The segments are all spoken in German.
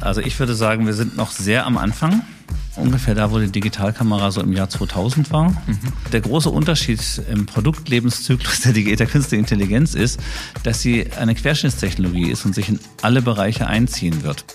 Also ich würde sagen, wir sind noch sehr am Anfang. Ungefähr da, wo die Digitalkamera so im Jahr 2000 war. Mhm. Der große Unterschied im Produktlebenszyklus der, der künstlichen Intelligenz ist, dass sie eine Querschnittstechnologie ist und sich in alle Bereiche einziehen wird.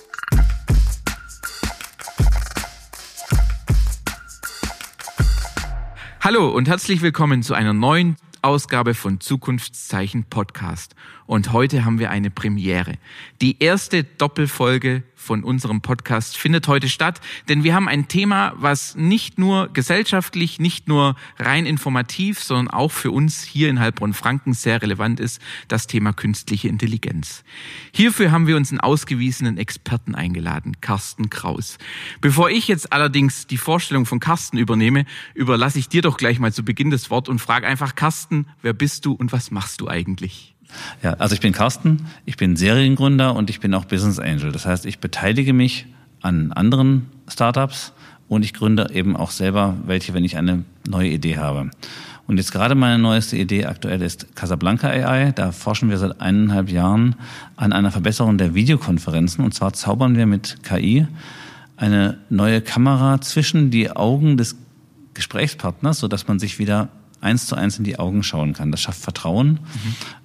Hallo und herzlich willkommen zu einer neuen Ausgabe von Zukunftszeichen Podcast. Und heute haben wir eine Premiere. Die erste Doppelfolge von unserem Podcast findet heute statt, denn wir haben ein Thema, was nicht nur gesellschaftlich, nicht nur rein informativ, sondern auch für uns hier in Heilbronn-Franken sehr relevant ist, das Thema künstliche Intelligenz. Hierfür haben wir uns einen ausgewiesenen Experten eingeladen, Carsten Kraus. Bevor ich jetzt allerdings die Vorstellung von Carsten übernehme, überlasse ich dir doch gleich mal zu Beginn das Wort und frage einfach, Carsten, wer bist du und was machst du eigentlich? Ja, also ich bin Carsten, ich bin Seriengründer und ich bin auch Business Angel. Das heißt, ich beteilige mich an anderen Startups und ich gründe eben auch selber welche, wenn ich eine neue Idee habe. Und jetzt gerade meine neueste Idee aktuell ist Casablanca AI. Da forschen wir seit eineinhalb Jahren an einer Verbesserung der Videokonferenzen. Und zwar zaubern wir mit KI eine neue Kamera zwischen die Augen des Gesprächspartners, sodass man sich wieder eins zu eins in die Augen schauen kann. Das schafft Vertrauen.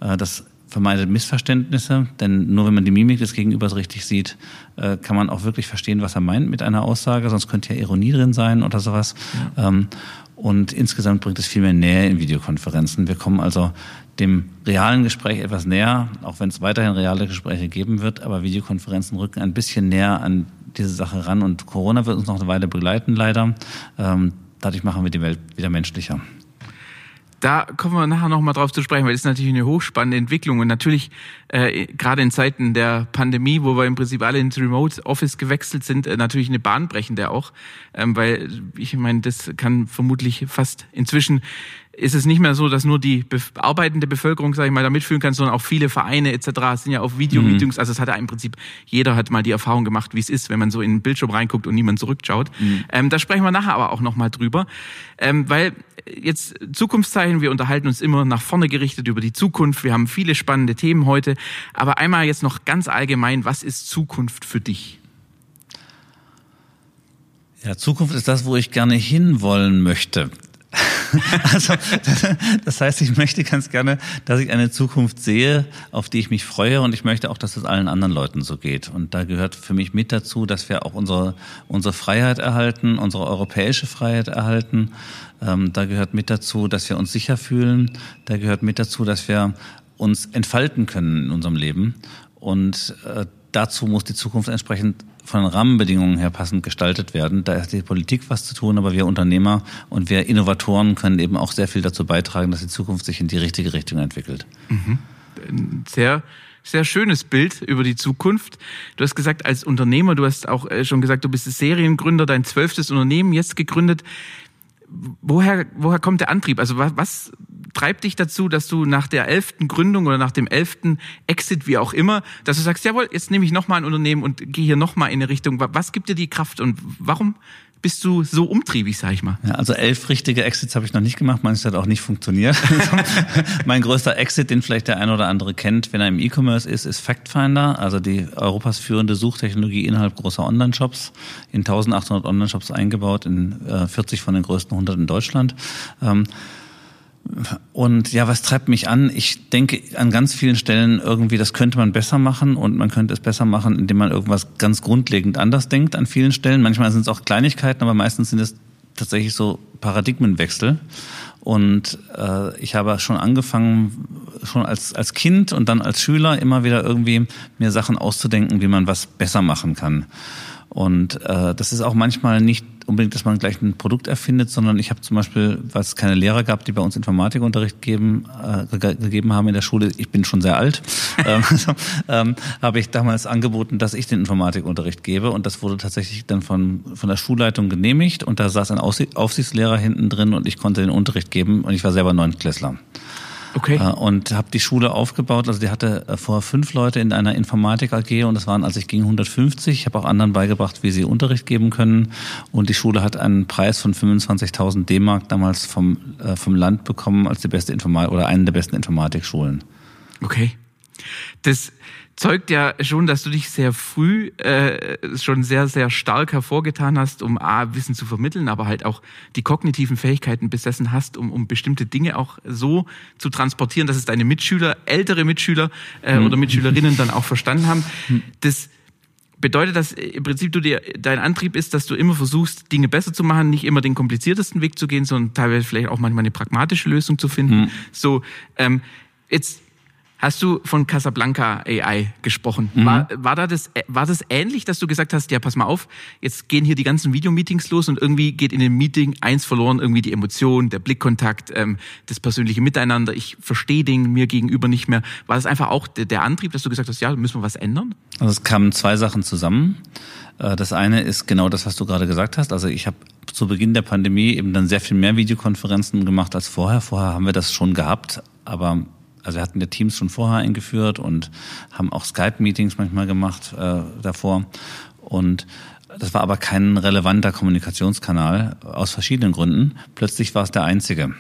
Mhm. Das vermeidet Missverständnisse, denn nur wenn man die Mimik des Gegenübers richtig sieht, äh, kann man auch wirklich verstehen, was er meint mit einer Aussage, sonst könnte ja Ironie drin sein oder sowas. Ja. Ähm, und insgesamt bringt es viel mehr Nähe in Videokonferenzen. Wir kommen also dem realen Gespräch etwas näher, auch wenn es weiterhin reale Gespräche geben wird, aber Videokonferenzen rücken ein bisschen näher an diese Sache ran und Corona wird uns noch eine Weile begleiten, leider. Ähm, dadurch machen wir die Welt wieder menschlicher da kommen wir nachher nochmal drauf zu sprechen, weil das ist natürlich eine hochspannende Entwicklung. Und natürlich äh, gerade in Zeiten der Pandemie, wo wir im Prinzip alle ins Remote Office gewechselt sind, äh, natürlich eine bahnbrechende auch, ähm, weil ich meine, das kann vermutlich fast inzwischen ist es nicht mehr so, dass nur die arbeitende Bevölkerung, sage ich mal, da mitfühlen kann, sondern auch viele Vereine etc. sind ja auf Videomeetings. Mhm. Also es hat ja im Prinzip, jeder hat mal die Erfahrung gemacht, wie es ist, wenn man so in den Bildschirm reinguckt und niemand zurückschaut. Mhm. Ähm, da sprechen wir nachher aber auch nochmal drüber, ähm, weil jetzt Zukunftszeichen, wir unterhalten uns immer nach vorne gerichtet über die Zukunft. Wir haben viele spannende Themen heute. Aber einmal jetzt noch ganz allgemein, was ist Zukunft für dich? Ja, Zukunft ist das, wo ich gerne hinwollen möchte. also, das heißt, ich möchte ganz gerne, dass ich eine Zukunft sehe, auf die ich mich freue und ich möchte auch, dass es allen anderen Leuten so geht. Und da gehört für mich mit dazu, dass wir auch unsere, unsere Freiheit erhalten, unsere europäische Freiheit erhalten. Ähm, da gehört mit dazu, dass wir uns sicher fühlen. Da gehört mit dazu, dass wir uns entfalten können in unserem Leben. Und äh, dazu muss die Zukunft entsprechend von Rahmenbedingungen her passend gestaltet werden. Da hat die Politik was zu tun, aber wir Unternehmer und wir Innovatoren können eben auch sehr viel dazu beitragen, dass die Zukunft sich in die richtige Richtung entwickelt. Mhm. Sehr sehr schönes Bild über die Zukunft. Du hast gesagt, als Unternehmer, du hast auch äh, schon gesagt, du bist Seriengründer, dein zwölftes Unternehmen jetzt gegründet. Woher, woher kommt der Antrieb? Also was, was treibt dich dazu, dass du nach der elften Gründung oder nach dem elften Exit, wie auch immer, dass du sagst, jawohl, jetzt nehme ich nochmal ein Unternehmen und gehe hier nochmal in eine Richtung. Was gibt dir die Kraft und warum bist du so umtriebig, sag ich mal? Ja, also elf richtige Exits habe ich noch nicht gemacht, manches hat auch nicht funktioniert. mein größter Exit, den vielleicht der eine oder andere kennt, wenn er im E-Commerce ist, ist FactFinder, also die Europas führende Suchtechnologie innerhalb großer Online-Shops, in 1800 Online-Shops eingebaut, in 40 von den größten 100 in Deutschland. Und ja, was treibt mich an? Ich denke an ganz vielen Stellen irgendwie, das könnte man besser machen und man könnte es besser machen, indem man irgendwas ganz grundlegend anders denkt an vielen Stellen. Manchmal sind es auch Kleinigkeiten, aber meistens sind es tatsächlich so Paradigmenwechsel. Und äh, ich habe schon angefangen, schon als, als Kind und dann als Schüler immer wieder irgendwie mir Sachen auszudenken, wie man was besser machen kann. Und äh, das ist auch manchmal nicht unbedingt, dass man gleich ein Produkt erfindet, sondern ich habe zum Beispiel, weil es keine Lehrer gab, die bei uns Informatikunterricht geben, äh, gegeben haben in der Schule, ich bin schon sehr alt, ähm, ähm, habe ich damals angeboten, dass ich den Informatikunterricht gebe. Und das wurde tatsächlich dann von, von der Schulleitung genehmigt. Und da saß ein Aufsichtslehrer hinten drin und ich konnte den Unterricht geben. Und ich war selber Neuntklässler. Okay. Äh, und habe die Schule aufgebaut. Also die hatte äh, vor fünf Leute in einer Informatik AG und das waren, als ich ging, 150. Ich habe auch anderen beigebracht, wie sie Unterricht geben können. Und die Schule hat einen Preis von 25.000 D-Mark damals vom, äh, vom Land bekommen als die beste Informatik oder eine der besten Informatikschulen. Okay. Das zeugt ja schon, dass du dich sehr früh äh, schon sehr, sehr stark hervorgetan hast, um A, Wissen zu vermitteln, aber halt auch die kognitiven Fähigkeiten besessen hast, um, um bestimmte Dinge auch so zu transportieren, dass es deine Mitschüler, ältere Mitschüler äh, mhm. oder Mitschülerinnen dann auch verstanden haben. Mhm. Das bedeutet das im Prinzip du dir dein Antrieb ist, dass du immer versuchst, Dinge besser zu machen, nicht immer den kompliziertesten Weg zu gehen, sondern teilweise vielleicht auch manchmal eine pragmatische Lösung zu finden. Mhm. So ähm, jetzt hast du von Casablanca AI gesprochen. Mhm. War, war, da das, war das ähnlich, dass du gesagt hast, ja, pass mal auf, jetzt gehen hier die ganzen Videomeetings los und irgendwie geht in dem Meeting eins verloren, irgendwie die Emotion, der Blickkontakt, ähm, das persönliche Miteinander, ich verstehe den mir gegenüber nicht mehr. War das einfach auch der, der Antrieb, dass du gesagt hast, ja, müssen wir was ändern? Also es kamen zwei Sachen zusammen. Äh, das eine ist genau das, was du gerade gesagt hast. Also ich habe zu Beginn der Pandemie eben dann sehr viel mehr Videokonferenzen gemacht als vorher. Vorher haben wir das schon gehabt, aber also wir hatten ja Teams schon vorher eingeführt und haben auch Skype-Meetings manchmal gemacht äh, davor. Und das war aber kein relevanter Kommunikationskanal aus verschiedenen Gründen. Plötzlich war es der einzige. Mhm.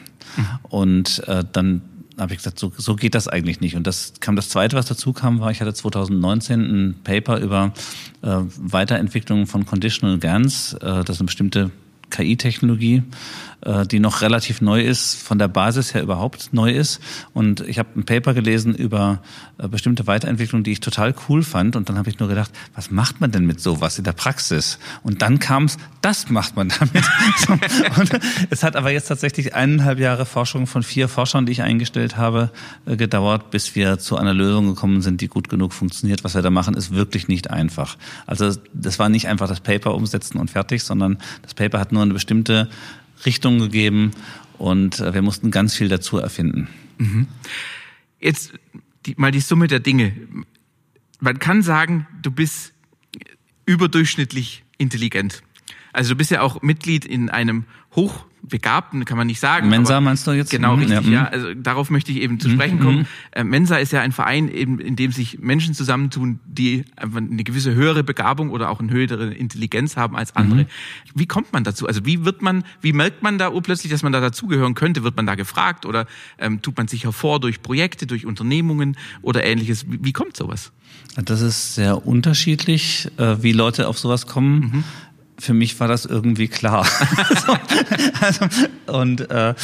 Und äh, dann habe ich gesagt, so, so geht das eigentlich nicht. Und das kam das Zweite, was dazu kam, war, ich hatte 2019 ein Paper über äh, Weiterentwicklung von Conditional GANs. Äh, das ist eine bestimmte KI-Technologie, äh, die noch relativ neu ist, von der Basis her überhaupt neu ist. Und ich habe ein Paper gelesen über äh, bestimmte Weiterentwicklungen, die ich total cool fand. Und dann habe ich nur gedacht, was macht man denn mit sowas in der Praxis? Und dann kam es, das macht man damit. und es hat aber jetzt tatsächlich eineinhalb Jahre Forschung von vier Forschern, die ich eingestellt habe, äh, gedauert, bis wir zu einer Lösung gekommen sind, die gut genug funktioniert. Was wir da machen, ist wirklich nicht einfach. Also das war nicht einfach das Paper umsetzen und fertig, sondern das Paper hat nur eine bestimmte Richtung gegeben und äh, wir mussten ganz viel dazu erfinden. Mhm. Jetzt die, mal die Summe der Dinge. Man kann sagen, du bist überdurchschnittlich intelligent. Also du bist ja auch Mitglied in einem hoch Begabten, kann man nicht sagen. Mensa meinst du jetzt? Genau, mhm, richtig, ja. ja. Also darauf möchte ich eben zu sprechen mhm. kommen. Äh, Mensa ist ja ein Verein, eben, in dem sich Menschen zusammentun, die einfach eine gewisse höhere Begabung oder auch eine höhere Intelligenz haben als andere. Mhm. Wie kommt man dazu? Also wie wird man, wie merkt man da urplötzlich, dass man da dazugehören könnte? Wird man da gefragt oder ähm, tut man sich hervor durch Projekte, durch Unternehmungen oder ähnliches? Wie, wie kommt sowas? Das ist sehr unterschiedlich, äh, wie Leute auf sowas kommen. Für mich war das irgendwie klar. also, und äh,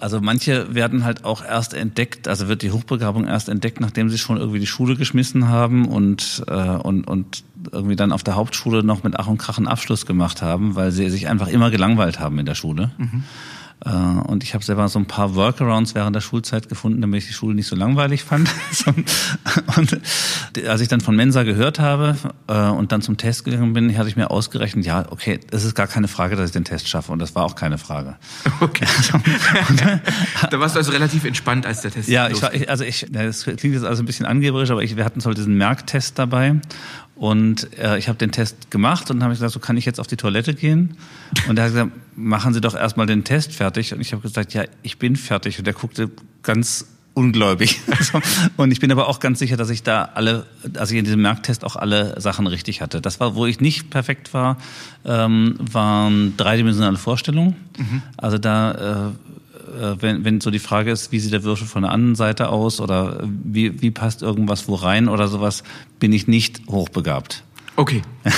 also manche werden halt auch erst entdeckt, also wird die Hochbegabung erst entdeckt, nachdem sie schon irgendwie die Schule geschmissen haben und äh, und und irgendwie dann auf der Hauptschule noch mit Ach und Krach einen Abschluss gemacht haben, weil sie sich einfach immer gelangweilt haben in der Schule. Mhm. Äh, und ich habe selber so ein paar Workarounds während der Schulzeit gefunden, damit ich die Schule nicht so langweilig fand. und als ich dann von Mensa gehört habe äh, und dann zum Test gegangen bin, hatte ich mir ausgerechnet, ja, okay, es ist gar keine Frage, dass ich den Test schaffe. Und das war auch keine Frage. Okay. da warst du also relativ entspannt, als der Test Ja, ich war, ich, also ich, das klingt jetzt also ein bisschen angeberisch, aber ich, wir hatten so diesen Merktest dabei. Und äh, ich habe den Test gemacht und habe gesagt, so kann ich jetzt auf die Toilette gehen? Und er hat gesagt, machen Sie doch erstmal den Test fertig. Und ich habe gesagt, ja, ich bin fertig. Und er guckte ganz ungläubig. und ich bin aber auch ganz sicher, dass ich da alle, also ich in diesem Merktest auch alle Sachen richtig hatte. Das war, wo ich nicht perfekt war, ähm, waren dreidimensionale Vorstellungen. Mhm. Also da äh, wenn, wenn so die Frage ist, wie sieht der Würfel von der anderen Seite aus oder wie, wie passt irgendwas wo rein oder sowas, bin ich nicht hochbegabt. Okay.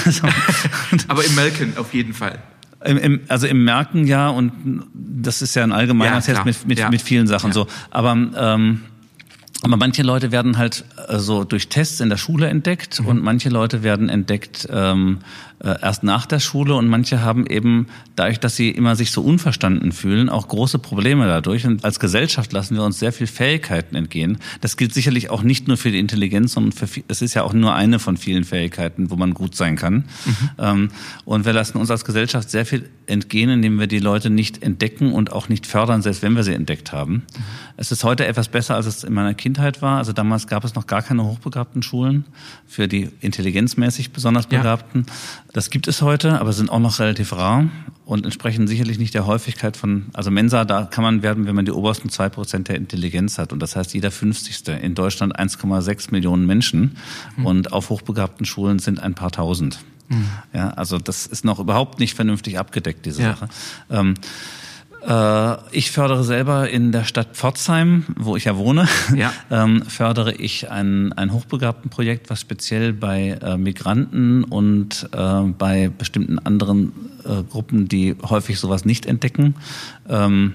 Aber im Melken auf jeden Fall. Im, im, also im Merken ja und das ist ja ein allgemeiner ja, Test mit, mit, ja. mit vielen Sachen ja. so. Aber ähm, aber manche Leute werden halt äh, so durch Tests in der Schule entdeckt mhm. und manche Leute werden entdeckt ähm, äh, erst nach der Schule und manche haben eben dadurch, dass sie immer sich so unverstanden fühlen, auch große Probleme dadurch. Und als Gesellschaft lassen wir uns sehr viel Fähigkeiten entgehen. Das gilt sicherlich auch nicht nur für die Intelligenz, sondern für, es ist ja auch nur eine von vielen Fähigkeiten, wo man gut sein kann. Mhm. Ähm, und wir lassen uns als Gesellschaft sehr viel entgehen, indem wir die Leute nicht entdecken und auch nicht fördern, selbst wenn wir sie entdeckt haben. Mhm. Es ist heute etwas besser, als es in meiner Kindheit war. Also damals gab es noch gar keine hochbegabten Schulen für die intelligenzmäßig besonders Begabten. Ja. Das gibt es heute, aber sind auch noch relativ rar und entsprechen sicherlich nicht der Häufigkeit von, also Mensa, da kann man werden, wenn man die obersten zwei Prozent der Intelligenz hat. Und das heißt, jeder 50. In Deutschland 1,6 Millionen Menschen mhm. und auf hochbegabten Schulen sind ein paar tausend. Mhm. Ja, also das ist noch überhaupt nicht vernünftig abgedeckt, diese ja. Sache. Ähm, Äh, ich fördere selber in der Stadt Pforzheim, wo ich ja wohne, ja. ähm, fördere ich ein, ein hochbegabten Projekt, was speziell bei äh, Migranten und äh, bei bestimmten anderen äh, Gruppen, die häufig sowas nicht entdecken, ähm,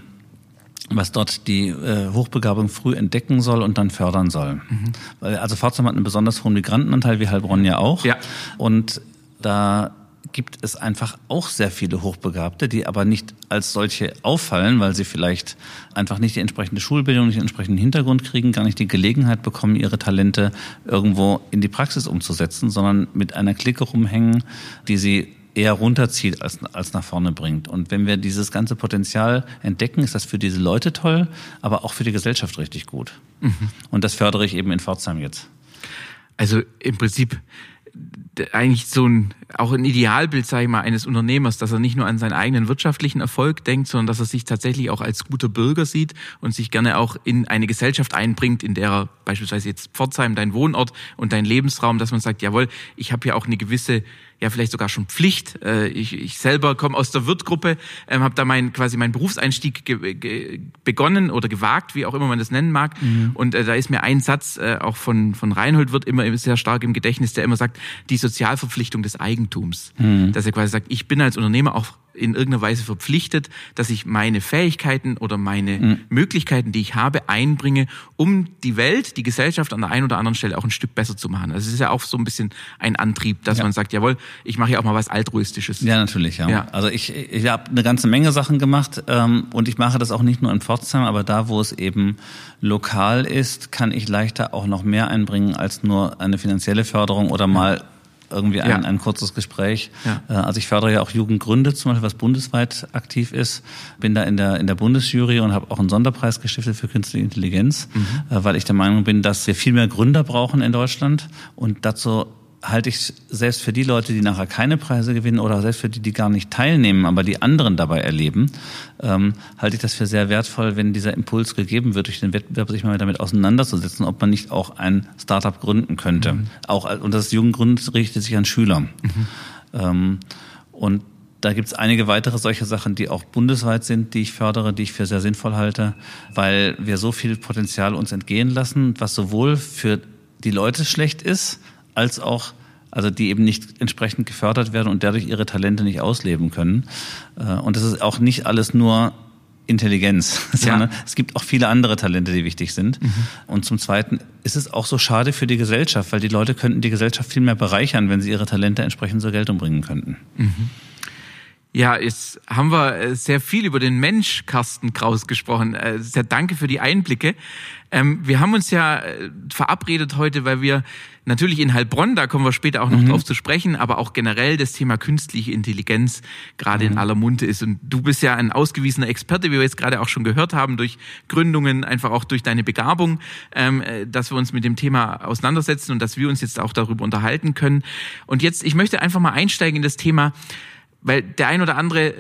was dort die äh, Hochbegabung früh entdecken soll und dann fördern soll. Mhm. Also Pforzheim hat einen besonders hohen Migrantenanteil, wie Heilbronn ja auch. Ja. Und da gibt es einfach auch sehr viele Hochbegabte, die aber nicht als solche auffallen, weil sie vielleicht einfach nicht die entsprechende Schulbildung, nicht den entsprechenden Hintergrund kriegen, gar nicht die Gelegenheit bekommen, ihre Talente irgendwo in die Praxis umzusetzen, sondern mit einer Clique rumhängen, die sie eher runterzieht als, als nach vorne bringt. Und wenn wir dieses ganze Potenzial entdecken, ist das für diese Leute toll, aber auch für die Gesellschaft richtig gut. Mhm. Und das fördere ich eben in Pforzheim jetzt. Also im Prinzip eigentlich so ein, auch ein Idealbild, sage ich mal, eines Unternehmers, dass er nicht nur an seinen eigenen wirtschaftlichen Erfolg denkt, sondern dass er sich tatsächlich auch als guter Bürger sieht und sich gerne auch in eine Gesellschaft einbringt, in der er beispielsweise jetzt Pforzheim, dein Wohnort und dein Lebensraum, dass man sagt, jawohl, ich habe ja auch eine gewisse ja vielleicht sogar schon Pflicht. Äh, ich, ich selber komme aus der Wirtgruppe, ähm, habe da mein quasi meinen Berufseinstieg ge, ge, begonnen oder gewagt, wie auch immer man das nennen mag. Mhm. Und äh, da ist mir ein Satz äh, auch von von Reinhold wird immer sehr stark im Gedächtnis, der immer sagt, die Sozialverpflichtung des Eigentums, mhm. dass er quasi sagt, ich bin als Unternehmer auch in irgendeiner Weise verpflichtet, dass ich meine Fähigkeiten oder meine mhm. Möglichkeiten, die ich habe, einbringe, um die Welt, die Gesellschaft an der einen oder anderen Stelle auch ein Stück besser zu machen. Also es ist ja auch so ein bisschen ein Antrieb, dass ja. man sagt, jawohl, ich mache ja auch mal was Altruistisches. Ja, natürlich, ja. ja. Also ich, ich habe eine ganze Menge Sachen gemacht ähm, und ich mache das auch nicht nur in Pforzheim, aber da, wo es eben lokal ist, kann ich leichter auch noch mehr einbringen als nur eine finanzielle Förderung oder mal irgendwie ein, ja. ein kurzes Gespräch. Ja. Äh, also ich fördere ja auch Jugendgründe, zum Beispiel, was bundesweit aktiv ist. Bin da in der, in der Bundesjury und habe auch einen Sonderpreis gestiftet für künstliche Intelligenz, mhm. Äh, weil ich der Meinung bin, dass wir viel mehr Gründer brauchen in Deutschland und dazu halte ich selbst für die Leute, die nachher keine Preise gewinnen oder selbst für die, die gar nicht teilnehmen, aber die anderen dabei erleben, ähm, halte ich das für sehr wertvoll, wenn dieser Impuls gegeben wird, durch den Wettbewerb sich mal damit auseinanderzusetzen, ob man nicht auch ein Startup gründen könnte. Mhm. Auch und das Jugendgrund richtet sich an Schüler. Mhm. Ähm, und da gibt es einige weitere solche Sachen, die auch bundesweit sind, die ich fördere, die ich für sehr sinnvoll halte, weil wir so viel Potenzial uns entgehen lassen, was sowohl für die Leute schlecht ist, als auch also die eben nicht entsprechend gefördert werden und dadurch ihre Talente nicht ausleben können. Äh, und das ist auch nicht alles nur Intelligenz, sondern ja. es gibt auch viele andere Talente, die wichtig sind. Mhm. Und zum Zweiten ist es auch so schade für die Gesellschaft, weil die Leute könnten die Gesellschaft viel mehr bereichern, wenn sie ihre Talente entsprechend zur Geltung bringen könnten. Mhm. Ja, jetzt haben wir äh, sehr viel über den Mensch Carsten Kraus gesprochen. Äh, sehr danke für die Einblicke. Ähm, wir haben uns ja äh, verabredet heute, weil wir natürlich in Heilbronn, da kommen wir später auch noch mhm. drauf zu sprechen, aber auch generell das Thema künstliche Intelligenz gerade mhm. in aller Munde ist. Und du bist ja ein ausgewiesener Experte, wie wir jetzt gerade auch schon gehört haben, durch Gründungen, einfach auch durch deine Begabung, ähm, dass wir uns mit dem Thema auseinandersetzen und dass wir uns jetzt auch darüber unterhalten können. Und jetzt, ich möchte einfach mal einsteigen in das Thema, weil der ein oder andere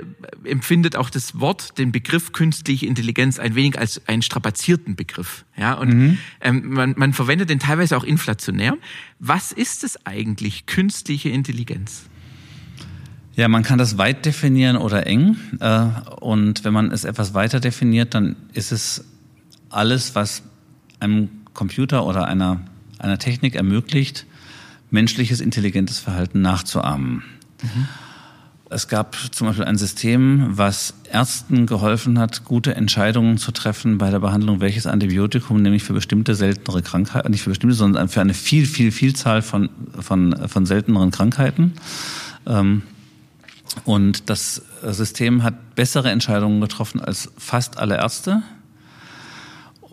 empfindet auch das Wort, den Begriff künstliche Intelligenz ein wenig als einen strapazierten Begriff. Ja, und mhm. ähm, man, man verwendet den teilweise auch inflationär. Was ist es eigentlich, künstliche Intelligenz? Ja, man kann das weit definieren oder eng. Äh, und wenn man es etwas weiter definiert, dann ist es alles, was einem Computer oder einer, einer Technik ermöglicht, menschliches intelligentes Verhalten nachzuahmen. Mhm. Es gab zum Beispiel ein System, was Ärzten geholfen hat, gute Entscheidungen zu treffen bei der Behandlung welches Antibiotikum, nämlich für bestimmte seltenere Krankheiten, nicht für bestimmte, sondern für eine viel, viel, Vielzahl von, von, von selteneren Krankheiten. Ähm, und das System hat bessere Entscheidungen getroffen als fast alle Ärzte,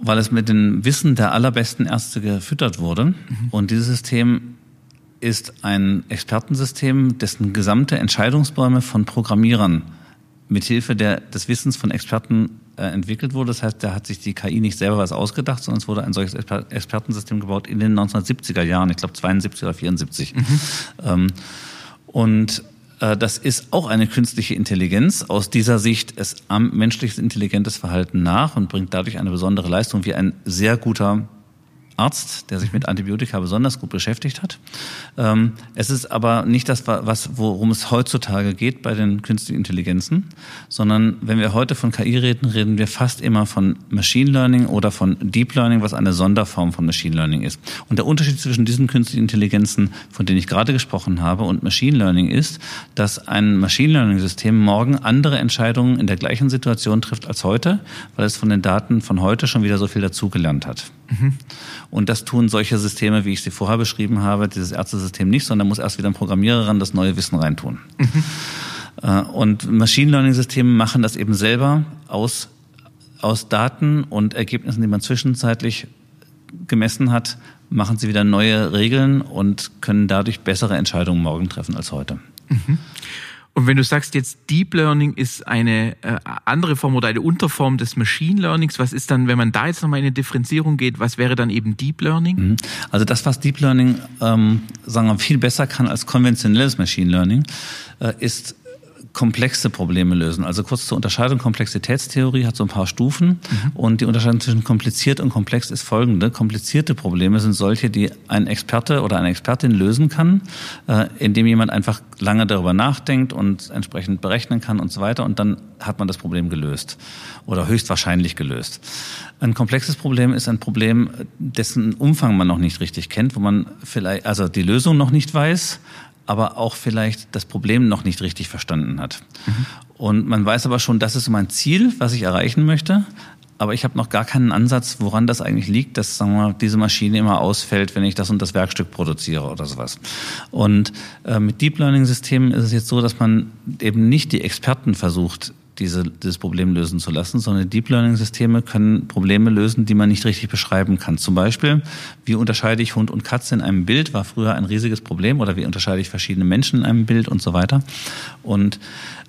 weil es mit dem Wissen der allerbesten Ärzte gefüttert wurde. Mhm. Und dieses System ist ein Expertensystem, dessen gesamte Entscheidungsbäume von Programmierern mithilfe der, des Wissens von Experten äh, entwickelt wurde. Das heißt, da hat sich die KI nicht selber was ausgedacht, sondern es wurde ein solches Exper Expertensystem gebaut in den 1970er Jahren, ich glaube 72 oder 74. Mhm. Ähm, und äh, das ist auch eine künstliche Intelligenz. Aus dieser Sicht es am menschliches intelligentes Verhalten nach und bringt dadurch eine besondere Leistung wie ein sehr guter Arzt, der sich mit Antibiotika besonders gut beschäftigt hat. Ähm, es ist aber nicht das, was, worum es heutzutage geht bei den künstlichen Intelligenzen, sondern wenn wir heute von KI reden, reden wir fast immer von Machine Learning oder von Deep Learning, was eine Sonderform von Machine Learning ist. Und der Unterschied zwischen diesen künstlichen Intelligenzen, von denen ich gerade gesprochen habe, und Machine Learning ist, dass ein Machine Learning System morgen andere Entscheidungen in der gleichen Situation trifft als heute, weil es von den Daten von heute schon wieder so viel dazugelernt hat. Mhm. Und das tun solche Systeme, wie ich sie vorher beschrieben habe, dieses Ärztesystem nicht, sondern muss erst wieder ein Programmierer ran das neue Wissen reintun. Mhm. Und Machine Learning Systeme machen das eben selber aus, aus Daten und Ergebnissen, die man zwischenzeitlich gemessen hat, machen sie wieder neue Regeln und können dadurch bessere Entscheidungen morgen treffen als heute. Mhm. Und wenn du sagst jetzt Deep Learning ist eine äh, andere Form oder eine Unterform des Machine Learnings, was ist dann, wenn man da jetzt nochmal in eine Differenzierung geht, was wäre dann eben Deep Learning? Mhm. Also das, was Deep Learning, ähm, sagen wir, viel besser kann als konventionelles Machine Learning, äh, ist komplexe Probleme lösen. Also kurz zur Unterscheidung, Komplexitätstheorie hat so ein paar Stufen mhm. und die Unterscheidung zwischen kompliziert und komplex ist folgende. Komplizierte Probleme sind solche, die ein Experte oder eine Expertin lösen kann, äh, indem jemand einfach lange darüber nachdenkt und entsprechend berechnen kann und so weiter und dann hat man das Problem gelöst oder höchstwahrscheinlich gelöst. Ein komplexes Problem ist ein Problem, dessen Umfang man noch nicht richtig kennt, wo man vielleicht also die Lösung noch nicht weiß, aber auch vielleicht das Problem noch nicht richtig verstanden hat. Mhm. Und man weiß aber schon, das ist mein Ziel, was ich erreichen möchte. Aber ich habe noch gar keinen Ansatz, woran das eigentlich liegt, dass sagen wir, diese Maschine immer ausfällt, wenn ich das und das Werkstück produziere oder sowas. Und äh, mit Deep Learning Systemen ist es jetzt so, dass man eben nicht die Experten versucht, diese, dieses Problem lösen zu lassen, sondern Deep Learning Systeme können Probleme lösen, die man nicht richtig beschreiben kann. Zum Beispiel, wie unterscheide ich Hund und Katze in einem Bild, war früher ein riesiges Problem, oder wie unterscheide ich verschiedene Menschen in einem Bild und so weiter. Und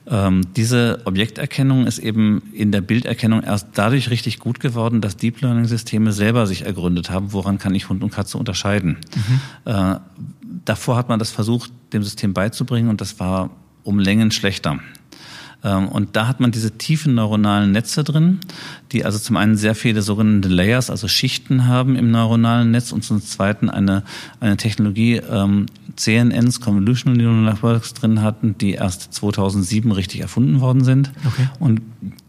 ähm, diese Objekterkennung ist eben in der Bilderkennung erst dadurch richtig gut geworden, dass Deep Learning Systeme selber sich ergründet haben, woran kann ich Hund und Katze unterscheiden. Mhm. Äh, davor hat man das versucht, dem System beizubringen und das war um Längen schlechter. Ähm, und da hat man diese tiefen neuronalen Netze drin, die also zum einen sehr viele sogenannte Layers, also Schichten haben im neuronalen Netz und zum zweiten eine, eine Technologie, ähm, CNNs, Convolutional Neural Networks drin hatten, die erst 2007 richtig erfunden worden sind. Okay. Und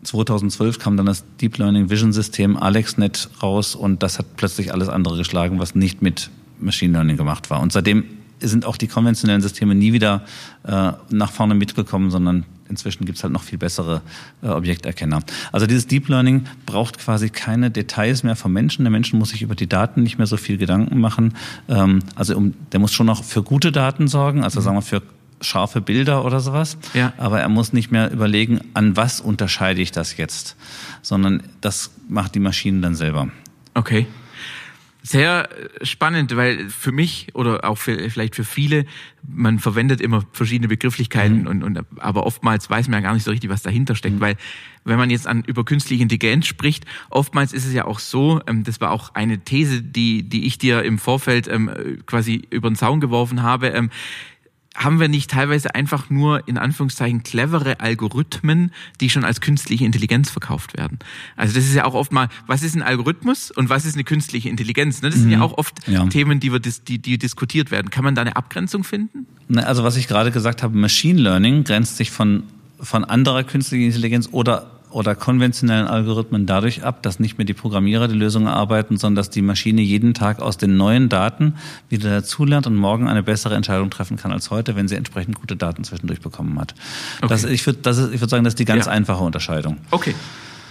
2012 kam dann das Deep Learning Vision System AlexNet raus und das hat plötzlich alles andere geschlagen, was nicht mit Machine Learning gemacht war. Und seitdem sind auch die konventionellen Systeme nie wieder äh, nach vorne mitgekommen, sondern inzwischen gibt's halt noch viel bessere äh, Objekterkenner. Also dieses Deep Learning braucht quasi keine Details mehr vom Menschen. Der Mensch muss sich über die Daten nicht mehr so viel Gedanken machen. Ähm, also um, der muss schon noch für gute Daten sorgen, also mhm. sagen wir für scharfe Bilder oder sowas. Ja. Aber er muss nicht mehr überlegen, an was unterscheide ich das jetzt, sondern das macht die Maschine dann selber. Okay. Sehr spannend, weil für mich oder auch für, vielleicht für viele, man verwendet immer verschiedene Begrifflichkeiten mhm. und, und aber oftmals weiß man ja gar nicht so richtig, was dahinter steckt, mhm. weil wenn man jetzt an über künstliche Intelligenz spricht, oftmals ist es ja auch so, ähm, das war auch eine These, die die ich dir im Vorfeld ähm, quasi über den Zaun geworfen habe. Ähm, haben wir nicht teilweise einfach nur in Anführungszeichen clevere Algorithmen, die schon als künstliche Intelligenz verkauft werden? Also das ist ja auch oft mal, was ist ein Algorithmus und was ist eine künstliche Intelligenz? Ne? Das sind ja mhm. auch oft ja. Themen, die, wir, die, die diskutiert werden. Kann man da eine Abgrenzung finden? Also was ich gerade gesagt habe, Machine Learning grenzt sich von, von anderer künstlicher Intelligenz oder oder konventionellen Algorithmen dadurch ab, dass nicht mehr die Programmierer die Lösung erarbeiten, sondern dass die Maschine jeden Tag aus den neuen Daten wieder dazulernt und morgen eine bessere Entscheidung treffen kann als heute, wenn sie entsprechend gute Daten zwischendurch bekommen hat. Okay. Das, ich würde würd sagen, das ist die ganz ja. einfache Unterscheidung. Okay.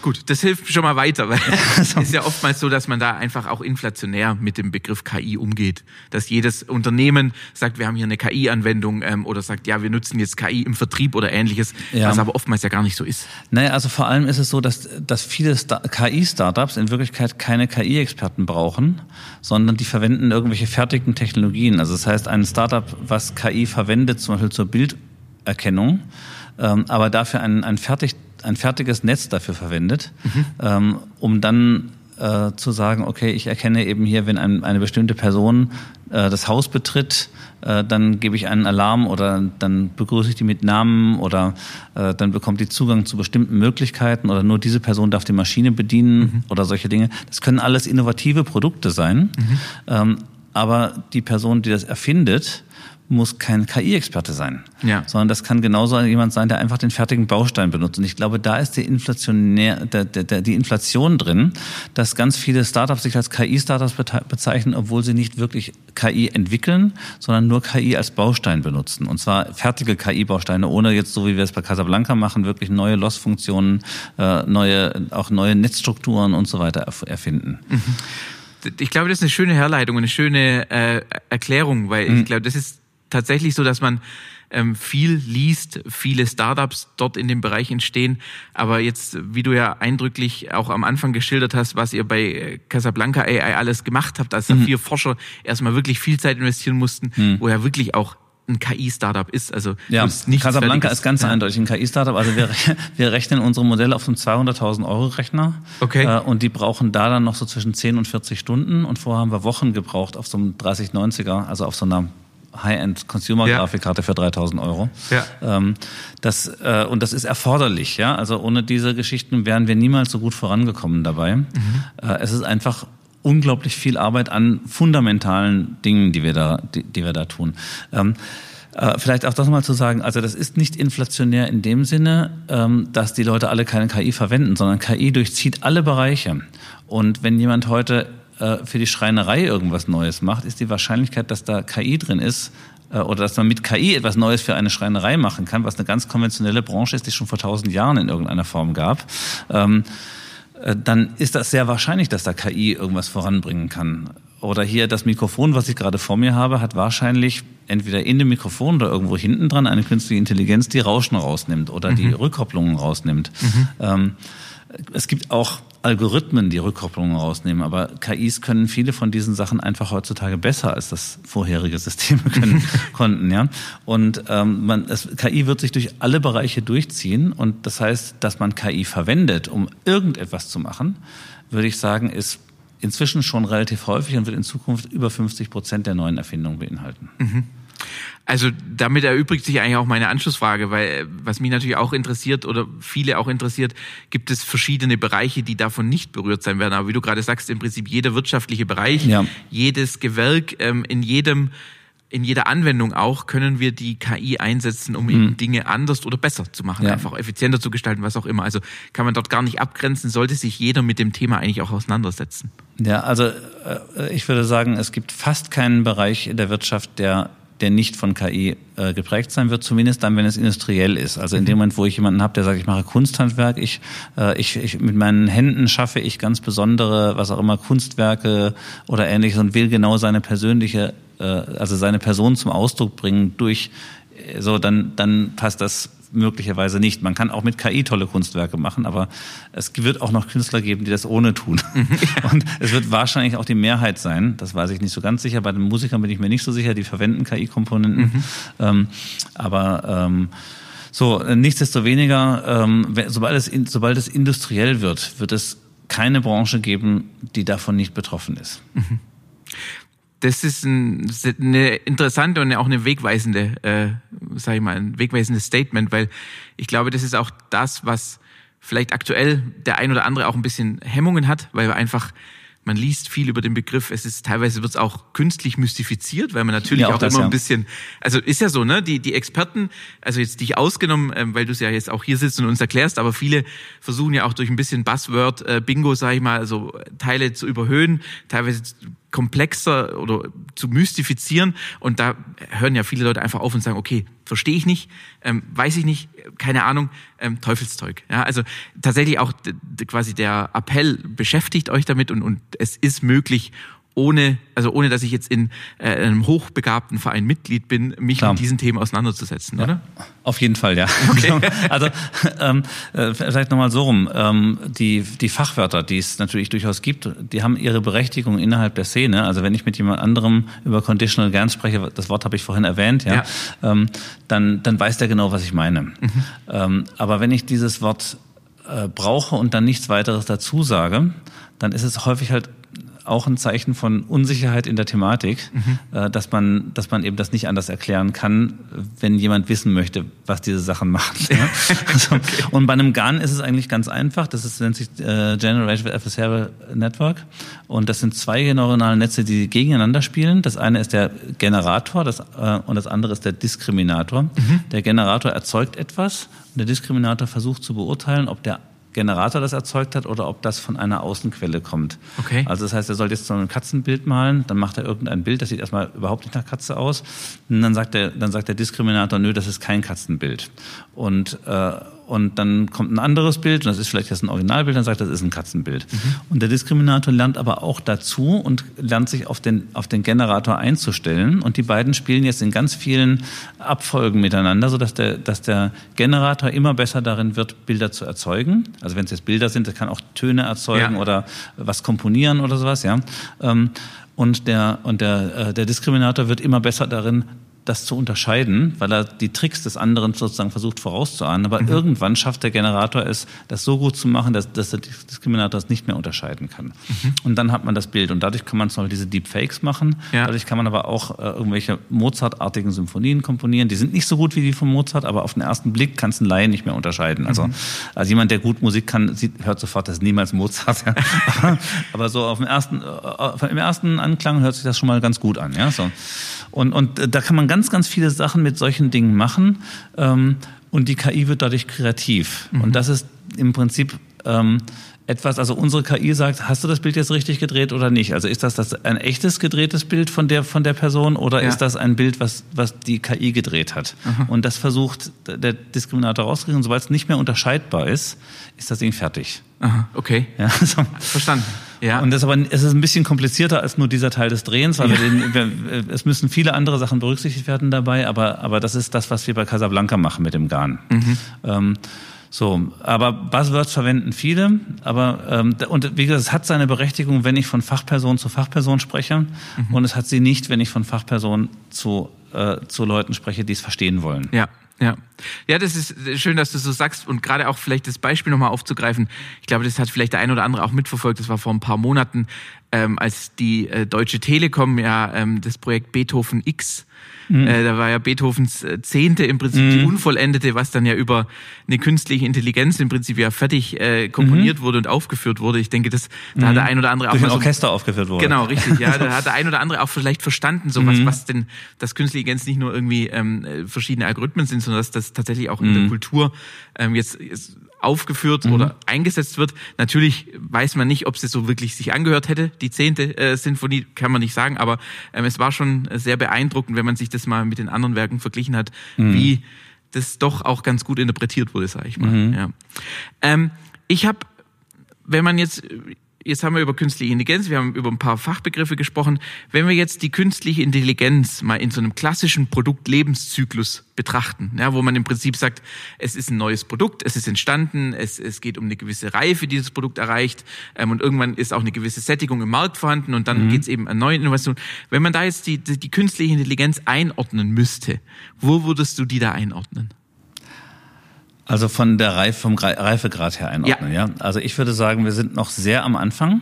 Gut, das hilft schon mal weiter, weil es ist ja oftmals so, dass man da einfach auch inflationär mit dem Begriff KI umgeht. Dass jedes Unternehmen sagt, wir haben hier eine KI-Anwendung ähm, oder sagt, ja, wir nutzen jetzt KI im Vertrieb oder ähnliches, ja. was aber oftmals ja gar nicht so ist. Naja, also vor allem ist es so, dass, dass viele KI-Startups in Wirklichkeit keine KI-Experten brauchen, sondern die verwenden irgendwelche fertigen Technologien. Also das heißt, ein Startup, was KI verwendet, zum Beispiel zur Bilderkennung, ähm, aber dafür ein, ein fertig ein fertiges Netz dafür verwendet, mhm. ähm, um dann äh, zu sagen, okay, ich erkenne eben hier, wenn ein, eine bestimmte Person äh, das Haus betritt, äh, dann gebe ich einen Alarm oder dann begrüße ich die mit Namen oder äh, dann bekommt die Zugang zu bestimmten Möglichkeiten oder nur diese Person darf die Maschine bedienen mhm. oder solche Dinge. Das können alles innovative Produkte sein. Mhm. Ähm, aber die Person, die das erfindet, muss kein KI-Experte sein, ja. sondern das kann genauso jemand sein, der einfach den fertigen Baustein benutzt. Und ich glaube, da ist die, Inflationär, der, der, der, die Inflation drin, dass ganz viele Startups sich als KI-Startups bezeichnen, obwohl sie nicht wirklich KI entwickeln, sondern nur KI als Baustein benutzen. Und zwar fertige KI-Bausteine, ohne jetzt, so wie wir es bei Casablanca machen, wirklich neue Loss-Funktionen, äh, neue, auch neue Netzstrukturen und so weiter erfinden. Mhm ich glaube, das ist eine schöne Herleitung, eine schöne äh, Erklärung, weil mhm. ich glaube, das ist tatsächlich so, dass man ähm, viel liest, viele Startups dort in dem Bereich entstehen. Aber jetzt, wie du ja eindrücklich auch am Anfang geschildert hast, was ihr bei äh, Casablanca AI alles gemacht habt, als mhm. vier Forscher erstmal wirklich viel Zeit investieren mussten, mhm. wo ja wirklich auch ein KI-Startup ist. Also ja, Casablanca ist ganz ja. eindeutig ein KI-Startup. Also wir, wir rechnen unsere Modelle auf einem 200.000 Euro Rechner. Okay. Äh, und die brauchen da dann noch so zwischen 10 und 40 Stunden. Und vorher haben wir Wochen gebraucht auf so einem 3090er, also auf so einer High-End-Consumer-Grafikkarte ja. für 3000 Euro. Ja. Ähm, das, äh, und das ist erforderlich. Ja? Also ohne diese Geschichten wären wir niemals so gut vorangekommen dabei. Mhm. Äh, es ist einfach unglaublich viel Arbeit an fundamentalen Dingen, die wir da, die, die wir da tun. Ähm, äh, vielleicht auch das mal zu sagen, also das ist nicht inflationär in dem Sinne, ähm, dass die Leute alle keine KI verwenden, sondern KI durchzieht alle Bereiche. Und wenn jemand heute äh, für die Schreinerei irgendwas Neues macht, ist die Wahrscheinlichkeit, dass da KI drin ist, äh, oder dass man mit KI etwas Neues für eine Schreinerei machen kann, was eine ganz konventionelle Branche ist, die es schon vor tausend Jahren in irgendeiner Form gab, ähm, äh, dann ist das sehr wahrscheinlich, dass da KI irgendwas voranbringen kann. Oder hier das Mikrofon, was ich gerade vor mir habe, hat wahrscheinlich entweder in dem Mikrofon oder irgendwo hinten dran eine künstliche Intelligenz, die Rauschen rausnimmt oder mhm. die Rückkopplungen rausnimmt. Mhm. Ähm, es gibt auch Algorithmen, die Rückkopplungen rausnehmen, aber KIs können viele von diesen Sachen einfach heutzutage besser als das vorherige Systeme können, konnten, ja. Und ähm, man, es, KI wird sich durch alle Bereiche durchziehen und das heißt, dass man KI verwendet, um irgendetwas zu machen, würde ich sagen, ist inzwischen schon relativ häufig und wird in Zukunft über 50 Prozent der neuen Erfindungen beinhalten. Mhm. Also damit erübrigt sich eigentlich auch meine Anschlussfrage, weil äh, was mich natürlich auch interessiert oder viele auch interessiert, gibt es verschiedene Bereiche, die davon nicht berührt sein werden. Aber wie du gerade sagst, im Prinzip jeder wirtschaftliche Bereich, ja. jedes Gewerk, ähm, in jedem in jeder Anwendung auch können wir die KI einsetzen, um eben mhm. Dinge anders oder besser zu machen, ja. einfach effizienter zu gestalten, was auch immer. Also kann man dort gar nicht abgrenzen, sollte sich jeder mit dem Thema eigentlich auch auseinandersetzen. Ja, also äh, ich würde sagen, es gibt fast keinen Bereich in der Wirtschaft, der der nicht von KI äh, geprägt sein wird, zumindest dann, wenn es industriell ist. Also in dem Moment, wo ich jemanden habe, der sagt, ich mache Kunsthandwerk, ich, äh, ich, ich mit meinen Händen schaffe ich ganz besondere, was auch immer, Kunstwerke oder ähnliches und will genau seine persönliche, äh, also seine Person zum Ausdruck bringen durch so, dann, dann passt das möglicherweise nicht. Man kann auch mit KI tolle Kunstwerke machen, aber es wird auch noch Künstler geben, die das ohne tun. Und es wird wahrscheinlich auch die Mehrheit sein, das weiß ich nicht so ganz sicher. Bei den Musikern bin ich mir nicht so sicher, die verwenden KI-Komponenten. Mhm. Ähm, aber ähm, so, nichtsdestoweniger, ähm, sobald, es, sobald es industriell wird, wird es keine Branche geben, die davon nicht betroffen ist. Mhm das ist ein, eine interessante und auch eine wegweisende, äh, sag ich mal, ein wegweisendes Statement, weil ich glaube, das ist auch das, was vielleicht aktuell der ein oder andere auch ein bisschen Hemmungen hat, weil einfach man liest viel über den Begriff. Es ist teilweise wird es auch künstlich mystifiziert, weil man natürlich ja, auch, auch das, immer ein bisschen, also ist ja so, ne? Die die Experten, also jetzt dich ausgenommen, ähm, weil du es ja jetzt auch hier sitzt und uns erklärst, aber viele versuchen ja auch durch ein bisschen Buzzword äh, Bingo, sag ich mal, also Teile zu überhöhen, teilweise komplexer oder zu mystifizieren. Und da hören ja viele Leute einfach auf und sagen, okay, verstehe ich nicht, ähm, weiß ich nicht, keine Ahnung, ähm, Teufelszeug. Ja, also tatsächlich auch quasi der Appell beschäftigt euch damit und, und es ist möglich, ohne, also ohne dass ich jetzt in äh, einem hochbegabten Verein Mitglied bin, mich Klar. mit diesen Themen auseinanderzusetzen, ja. oder? Auf jeden Fall, ja. Okay. also ähm, äh, vielleicht nochmal so rum. Ähm, die, die Fachwörter, die es natürlich durchaus gibt, die haben ihre Berechtigung innerhalb der Szene. Also wenn ich mit jemand anderem über Conditional Gern spreche, das Wort habe ich vorhin erwähnt, ja, ja. Ähm, dann, dann weiß der genau, was ich meine. Mhm. Ähm, aber wenn ich dieses Wort äh, brauche und dann nichts weiteres dazu sage, dann ist es häufig halt auch ein Zeichen von Unsicherheit in der Thematik, mhm. äh, dass man, dass man eben das nicht anders erklären kann, wenn jemand wissen möchte, was diese Sachen machen. Ja? also, okay. Und bei einem GAN ist es eigentlich ganz einfach. Das ist, nennt sich äh, Generative Adversarial Network. Und das sind zwei neuronale Netze, die gegeneinander spielen. Das eine ist der Generator das, äh, und das andere ist der Diskriminator. Mhm. Der Generator erzeugt etwas und der Diskriminator versucht zu beurteilen, ob der Generator das erzeugt hat oder ob das von einer Außenquelle kommt. Okay. Also das heißt, er soll jetzt so ein Katzenbild malen, dann macht er irgendein Bild, das sieht erstmal überhaupt nicht nach Katze aus. Und dann sagt der, dann sagt der Diskriminator, nö, das ist kein Katzenbild. Und äh, und dann kommt ein anderes Bild, und das ist vielleicht jetzt ein Originalbild, dann sagt, das ist ein Katzenbild. Mhm. Und der Diskriminator lernt aber auch dazu und lernt sich auf den, auf den Generator einzustellen. Und die beiden spielen jetzt in ganz vielen Abfolgen miteinander, sodass der, dass der Generator immer besser darin wird, Bilder zu erzeugen. Also wenn es jetzt Bilder sind, das kann auch Töne erzeugen ja. oder was komponieren oder sowas, ja. Ähm, und der, und der, äh, der Diskriminator wird immer besser darin, das zu unterscheiden, weil er die Tricks des anderen sozusagen versucht vorauszuahnen. Aber mhm. irgendwann schafft der Generator es, das so gut zu machen, dass, dass der Diskriminator es nicht mehr unterscheiden kann. Mhm. Und dann hat man das Bild. Und dadurch kann man zum Beispiel diese Deepfakes machen. Ja. Dadurch kann man aber auch äh, irgendwelche Mozart-artigen Symphonien komponieren. Die sind nicht so gut wie die von Mozart, aber auf den ersten Blick kann es ein Laie nicht mehr unterscheiden. Also, mhm. also jemand, der gut Musik kann, sieht, hört sofort, das ist niemals Mozart. Ja. aber, aber so auf dem ersten, äh, im ersten Anklang hört sich das schon mal ganz gut an. Ja, so. Und, und äh, da kann man ganz, ganz viele Sachen mit solchen Dingen machen. Ähm, und die KI wird dadurch kreativ. Mhm. Und das ist im Prinzip ähm, etwas, also unsere KI sagt, hast du das Bild jetzt richtig gedreht oder nicht? Also ist das, das ein echtes gedrehtes Bild von der, von der Person oder ja. ist das ein Bild, was, was die KI gedreht hat? Aha. Und das versucht der Diskriminator rauszukriegen. Und sobald es nicht mehr unterscheidbar ist, ist das Ding fertig. Aha, okay. Ja, so. Verstanden. Ja. Und das aber, es ist ein bisschen komplizierter als nur dieser Teil des Drehens, weil ja. wir den, wir, es müssen viele andere Sachen berücksichtigt werden dabei, aber, aber das ist das, was wir bei Casablanca machen mit dem Garn. Mhm. Ähm, so, aber Buzzwords verwenden viele, aber ähm, und wie gesagt, es hat seine Berechtigung, wenn ich von Fachperson zu Fachperson spreche, mhm. und es hat sie nicht, wenn ich von Fachperson zu äh, zu Leuten spreche, die es verstehen wollen. Ja. Ja, ja, das ist schön, dass du so sagst und gerade auch vielleicht das Beispiel nochmal aufzugreifen. Ich glaube, das hat vielleicht der ein oder andere auch mitverfolgt. Das war vor ein paar Monaten, ähm, als die äh, Deutsche Telekom ja ähm, das Projekt Beethoven X Mhm. Äh, da war ja Beethovens äh, Zehnte im Prinzip mhm. die unvollendete, was dann ja über eine künstliche Intelligenz im Prinzip ja fertig äh, komponiert mhm. wurde und aufgeführt wurde. Ich denke, das da hat der mhm. ein oder andere auch Durch ein Orchester so, aufgeführt wurde. Genau, richtig. Ja, da hat der ein oder andere auch vielleicht verstanden, so was, mhm. was denn das künstliche Intelligenz nicht nur irgendwie ähm, verschiedene Algorithmen sind, sondern dass das tatsächlich auch in der mhm. Kultur ähm, jetzt, jetzt aufgeführt mhm. oder eingesetzt wird. Natürlich weiß man nicht, ob es so wirklich sich angehört hätte. Die zehnte äh, Sinfonie kann man nicht sagen, aber ähm, es war schon sehr beeindruckend, wenn man sich das mal mit den anderen Werken verglichen hat, mhm. wie das doch auch ganz gut interpretiert wurde, sage ich mal. Mhm. Ja. Ähm, ich habe, wenn man jetzt jetzt haben wir über künstliche Intelligenz, wir haben über ein paar Fachbegriffe gesprochen. Wenn wir jetzt die künstliche Intelligenz mal in so einem klassischen Produktlebenszyklus betrachten, ja, wo man im Prinzip sagt, es ist ein neues Produkt, es ist entstanden, es, es geht um eine gewisse Reife, die dieses Produkt erreicht ähm, und irgendwann ist auch eine gewisse Sättigung im Markt vorhanden und dann mhm. geht es eben an neue Innovationen. Wenn man da jetzt die, die, die künstliche Intelligenz einordnen müsste, wo würdest du die da einordnen? Also von der Reife, vom Reifegrad her einordnen, ja. ja. Also ich würde sagen, wir sind noch sehr am Anfang.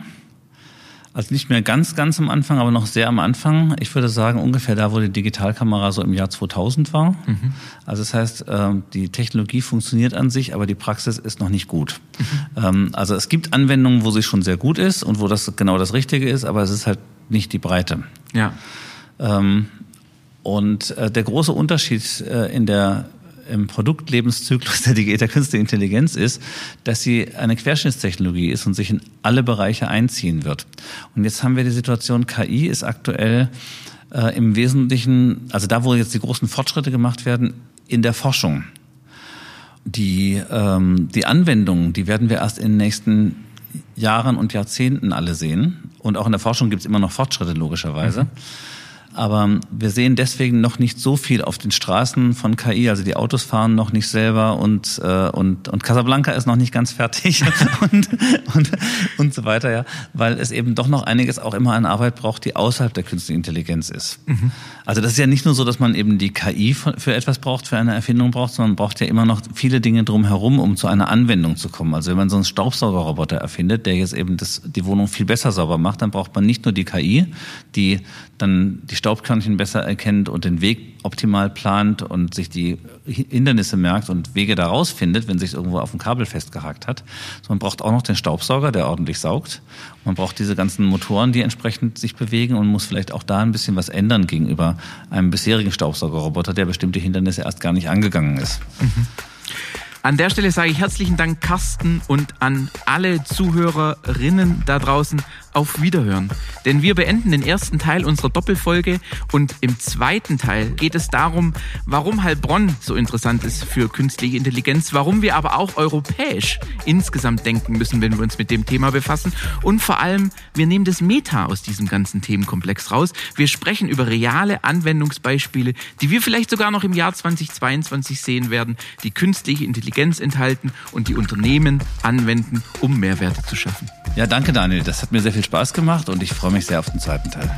Also nicht mehr ganz, ganz am Anfang, aber noch sehr am Anfang. Ich würde sagen, ungefähr da, wo die Digitalkamera so im Jahr 2000 war. Mhm. Also das heißt, ähm, die Technologie funktioniert an sich, aber die Praxis ist noch nicht gut. Mhm. Ähm, also es gibt Anwendungen, wo sie schon sehr gut ist und wo das genau das Richtige ist, aber es ist halt nicht die Breite. Ja. Ähm, und äh, der große Unterschied äh, in der im Produktlebenszyklus der, der künstlichen Intelligenz ist, dass sie eine Querschnittstechnologie ist und sich in alle Bereiche einziehen wird. Und jetzt haben wir die Situation, KI ist aktuell äh, im Wesentlichen, also da, wo jetzt die großen Fortschritte gemacht werden, in der Forschung. Die, ähm, die Anwendungen, die werden wir erst in den nächsten Jahren und Jahrzehnten alle sehen. Und auch in der Forschung gibt es immer noch Fortschritte, logischerweise. Mhm. Aber wir sehen deswegen noch nicht so viel auf den Straßen von KI. Also die Autos fahren noch nicht selber und, äh, und, und Casablanca ist noch nicht ganz fertig und, und, und so weiter, ja. Weil es eben doch noch einiges auch immer an Arbeit braucht, die außerhalb der künstlichen Intelligenz ist. Mhm. Also das ist ja nicht nur so, dass man eben die KI für etwas braucht, für eine Erfindung braucht, sondern man braucht ja immer noch viele Dinge drumherum, um zu einer Anwendung zu kommen. Also wenn man so einen Staubsaugerroboter erfindet, der jetzt eben das, die Wohnung viel besser sauber macht, dann braucht man nicht nur die KI, die dann die Staubkörnchen besser erkennt und den Weg optimal plant und sich die Hindernisse merkt und Wege daraus findet, wenn sich irgendwo auf dem Kabel festgehakt hat. So, man braucht auch noch den Staubsauger, der ordentlich saugt. Man braucht diese ganzen Motoren, die entsprechend sich bewegen und muss vielleicht auch da ein bisschen was ändern gegenüber einem bisherigen Staubsaugerroboter, der bestimmte Hindernisse erst gar nicht angegangen ist. Mhm. An der Stelle sage ich herzlichen Dank, Carsten, und an alle Zuhörerinnen da draußen auf Wiederhören. Denn wir beenden den ersten Teil unserer Doppelfolge und im zweiten Teil geht es darum, warum Heilbronn so interessant ist für künstliche Intelligenz, warum wir aber auch europäisch insgesamt denken müssen, wenn wir uns mit dem Thema befassen und vor allem, wir nehmen das Meta aus diesem ganzen Themenkomplex raus. Wir sprechen über reale Anwendungsbeispiele, die wir vielleicht sogar noch im Jahr 2022 sehen werden, die künstliche Intelligenz enthalten und die Unternehmen anwenden, um Mehrwerte zu schaffen. Ja, danke Daniel, das hat mir sehr viel Spaß gemacht und ich freue mich sehr auf den zweiten Teil.